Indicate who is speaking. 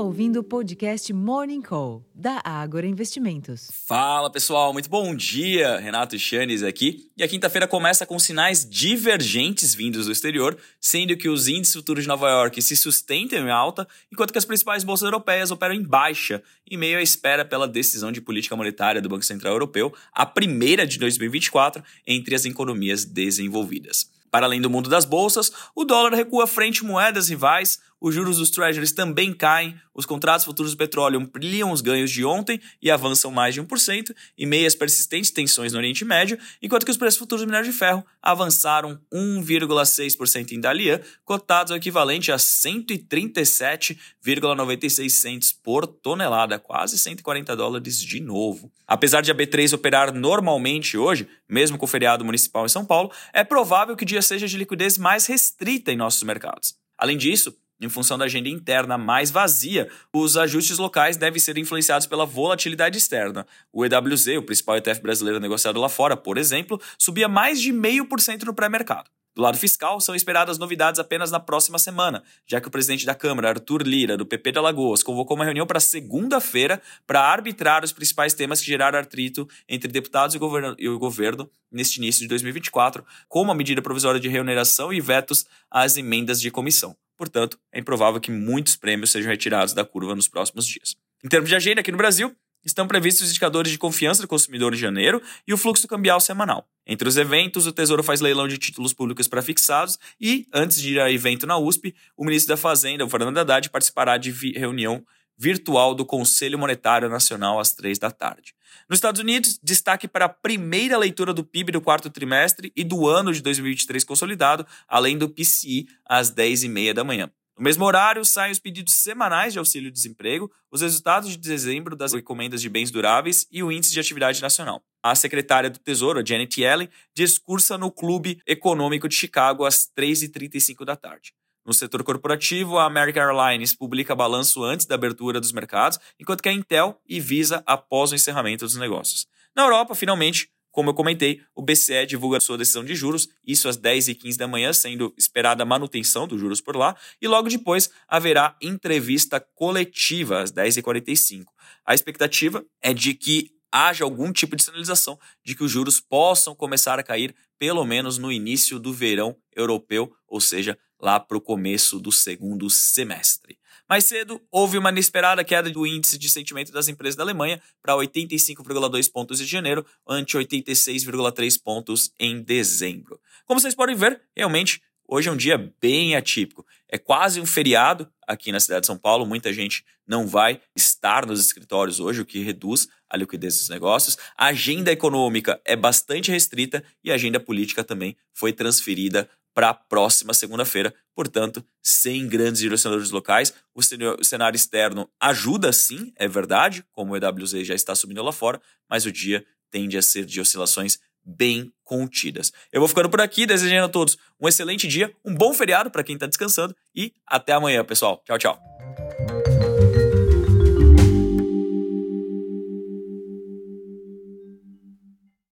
Speaker 1: ouvindo o podcast Morning Call, da Ágora Investimentos.
Speaker 2: Fala pessoal, muito bom dia! Renato Chanes aqui. E a quinta-feira começa com sinais divergentes vindos do exterior, sendo que os índices futuros de Nova York se sustentam em alta, enquanto que as principais bolsas europeias operam em baixa, em meio à espera pela decisão de política monetária do Banco Central Europeu, a primeira de 2024 entre as economias desenvolvidas. Para além do mundo das bolsas, o dólar recua frente moedas rivais, os juros dos treasuries também caem, os contratos futuros do petróleo ampliam os ganhos de ontem e avançam mais de 1%, e meias persistentes tensões no Oriente Médio, enquanto que os preços futuros do minério de ferro avançaram 1,6% em Dalian, cotados ao equivalente a 137,96 centes por tonelada, quase 140 dólares de novo. Apesar de a B3 operar normalmente hoje, mesmo com o feriado municipal em São Paulo, é provável que o dia seja de liquidez mais restrita em nossos mercados. Além disso, em função da agenda interna mais vazia, os ajustes locais devem ser influenciados pela volatilidade externa. O EWZ, o principal ETF brasileiro negociado lá fora, por exemplo, subia mais de 0,5% no pré-mercado. Do lado fiscal, são esperadas novidades apenas na próxima semana, já que o presidente da Câmara, Arthur Lira, do PP de Alagoas, convocou uma reunião para segunda-feira para arbitrar os principais temas que geraram atrito entre deputados e, e o governo neste início de 2024, como a medida provisória de remuneração e vetos às emendas de comissão. Portanto, é improvável que muitos prêmios sejam retirados da curva nos próximos dias. Em termos de agenda, aqui no Brasil, estão previstos os indicadores de confiança do consumidor em janeiro e o fluxo cambial semanal. Entre os eventos, o Tesouro faz leilão de títulos públicos prefixados e, antes de ir a evento na USP, o ministro da Fazenda, o Fernando Haddad, participará de reunião virtual do Conselho Monetário Nacional às três da tarde. Nos Estados Unidos, destaque para a primeira leitura do PIB do quarto trimestre e do ano de 2023 consolidado, além do PCI às 10h30 da manhã. No mesmo horário, saem os pedidos semanais de auxílio-desemprego, os resultados de dezembro das encomendas de bens duráveis e o índice de atividade nacional. A secretária do Tesouro, Janet Yellen, discursa no Clube Econômico de Chicago às 3h35 da tarde. No setor corporativo, a American Airlines publica balanço antes da abertura dos mercados, enquanto que a Intel e Visa após o encerramento dos negócios. Na Europa, finalmente, como eu comentei, o BCE divulga sua decisão de juros, isso às 10h15 da manhã, sendo esperada a manutenção dos juros por lá, e logo depois haverá entrevista coletiva às 10h45. A expectativa é de que haja algum tipo de sinalização de que os juros possam começar a cair pelo menos no início do verão europeu, ou seja, lá para o começo do segundo semestre. Mais cedo, houve uma inesperada queda do índice de sentimento das empresas da Alemanha para 85,2 pontos em janeiro, ante 86,3 pontos em dezembro. Como vocês podem ver, realmente, hoje é um dia bem atípico. É quase um feriado aqui na cidade de São Paulo, muita gente não vai estar nos escritórios hoje, o que reduz a liquidez dos negócios. A agenda econômica é bastante restrita e a agenda política também foi transferida para a próxima segunda-feira. Portanto, sem grandes direcionadores locais, o cenário externo ajuda sim, é verdade, como o EWZ já está subindo lá fora, mas o dia tende a ser de oscilações bem contidas. Eu vou ficando por aqui, desejando a todos um excelente dia, um bom feriado para quem está descansando e até amanhã, pessoal. Tchau, tchau.